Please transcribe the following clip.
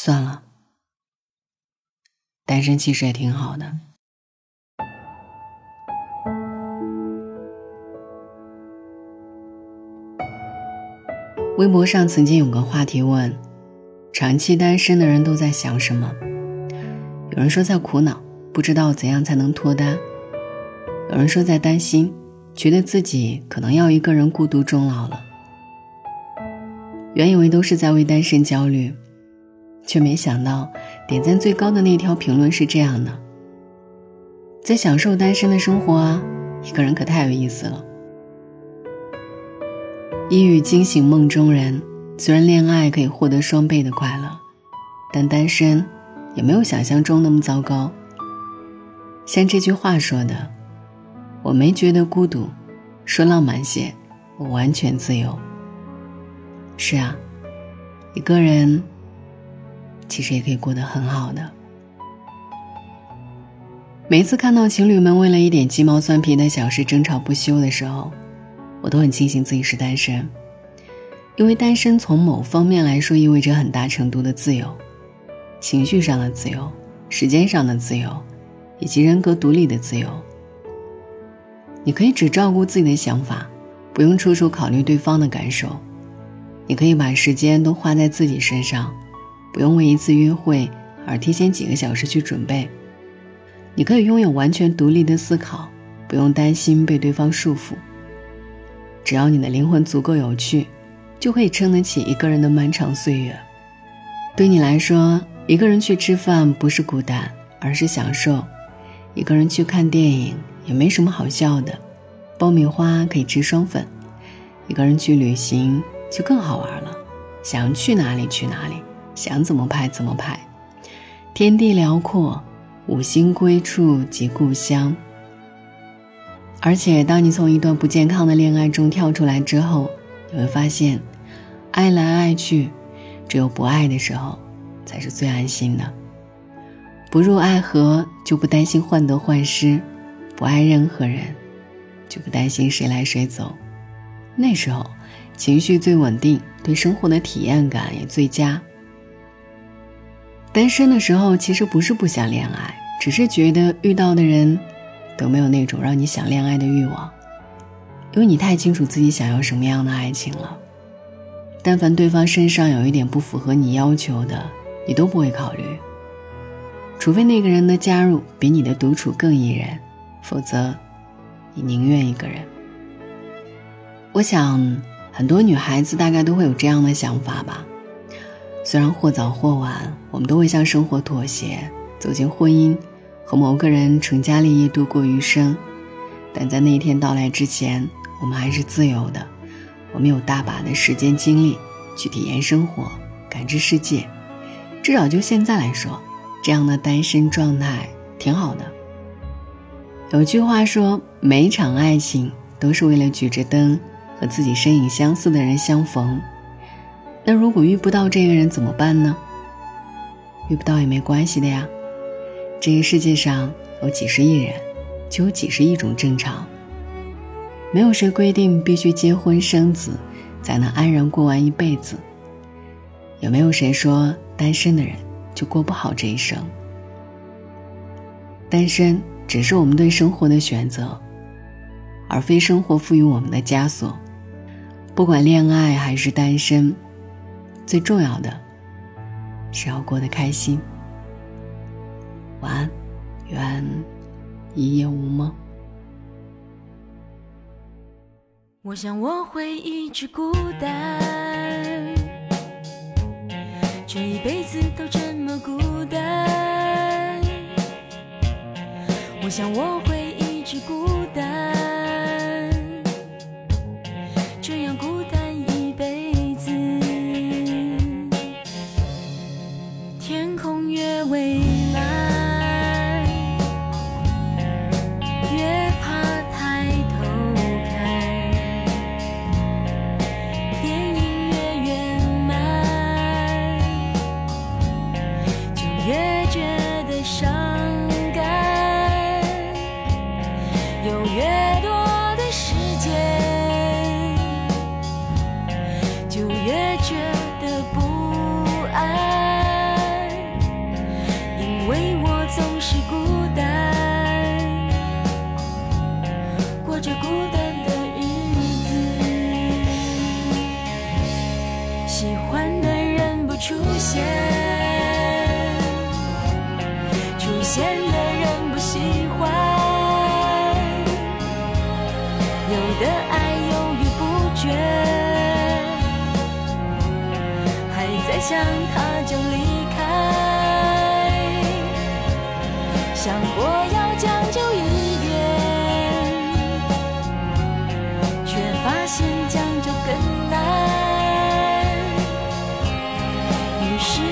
算了，单身其实也挺好的。微博上曾经有个话题问：长期单身的人都在想什么？有人说在苦恼，不知道怎样才能脱单；有人说在担心，觉得自己可能要一个人孤独终老了。原以为都是在为单身焦虑，却没想到点赞最高的那条评论是这样的：在享受单身的生活啊，一个人可太有意思了。一语惊醒梦中人，虽然恋爱可以获得双倍的快乐，但单身也没有想象中那么糟糕。像这句话说的：“我没觉得孤独，说浪漫些，我完全自由。”是啊，一个人其实也可以过得很好的。每次看到情侣们为了一点鸡毛蒜皮的小事争吵不休的时候，我都很庆幸自己是单身，因为单身从某方面来说意味着很大程度的自由，情绪上的自由，时间上的自由，以及人格独立的自由。你可以只照顾自己的想法，不用处处考虑对方的感受；你可以把时间都花在自己身上，不用为一次约会而提前几个小时去准备；你可以拥有完全独立的思考，不用担心被对方束缚。只要你的灵魂足够有趣，就可以撑得起一个人的漫长岁月。对你来说，一个人去吃饭不是孤单，而是享受；一个人去看电影也没什么好笑的，爆米花可以吃双份；一个人去旅行就更好玩了，想去哪里去哪里，想怎么拍怎么拍。天地辽阔，五星归处即故乡。而且，当你从一段不健康的恋爱中跳出来之后，你会发现，爱来爱去，只有不爱的时候，才是最安心的。不入爱河，就不担心患得患失；不爱任何人，就不担心谁来谁走。那时候，情绪最稳定，对生活的体验感也最佳。单身的时候，其实不是不想恋爱，只是觉得遇到的人。都没有那种让你想恋爱的欲望，因为你太清楚自己想要什么样的爱情了。但凡对方身上有一点不符合你要求的，你都不会考虑。除非那个人的加入比你的独处更宜人，否则，你宁愿一个人。我想，很多女孩子大概都会有这样的想法吧。虽然或早或晚，我们都会向生活妥协，走进婚姻。和某个人成家立业度过余生，但在那一天到来之前，我们还是自由的。我们有大把的时间精力去体验生活、感知世界。至少就现在来说，这样的单身状态挺好的。有句话说：“每一场爱情都是为了举着灯和自己身影相似的人相逢。”那如果遇不到这个人怎么办呢？遇不到也没关系的呀。这个世界上有几十亿人，就有几十亿种正常。没有谁规定必须结婚生子才能安然过完一辈子，也没有谁说单身的人就过不好这一生。单身只是我们对生活的选择，而非生活赋予我们的枷锁。不管恋爱还是单身，最重要的是要过得开心。晚安，愿一夜无梦。我想我会一直孤单，这一辈子都这么孤单。我想我会想他就离开，想过要将就一点，却发现将就更难，于是。